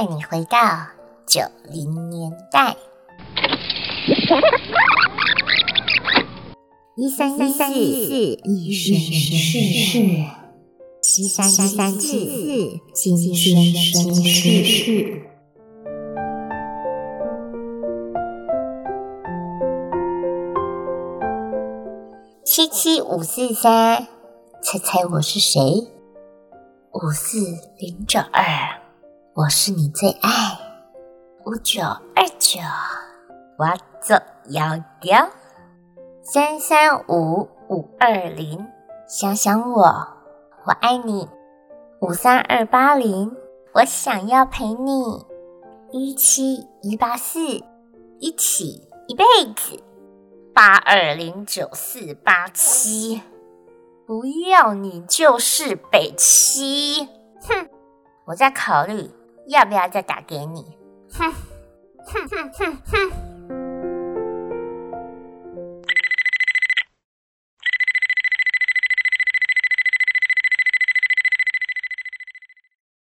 带你回到九零年代，一三一四一顺顺顺，七三七三七四金顺顺顺。七七五四三，猜猜我是谁？五四零九二。我是你最爱，五九二九，我走摇摇，三三五五二零，想想我，我爱你，五三二八零，我想要陪你，一七一八四，一起一辈子，八二零九四八七，不要你就是北七，哼，我在考虑。要不要再打给你？哼哼哼哼哼！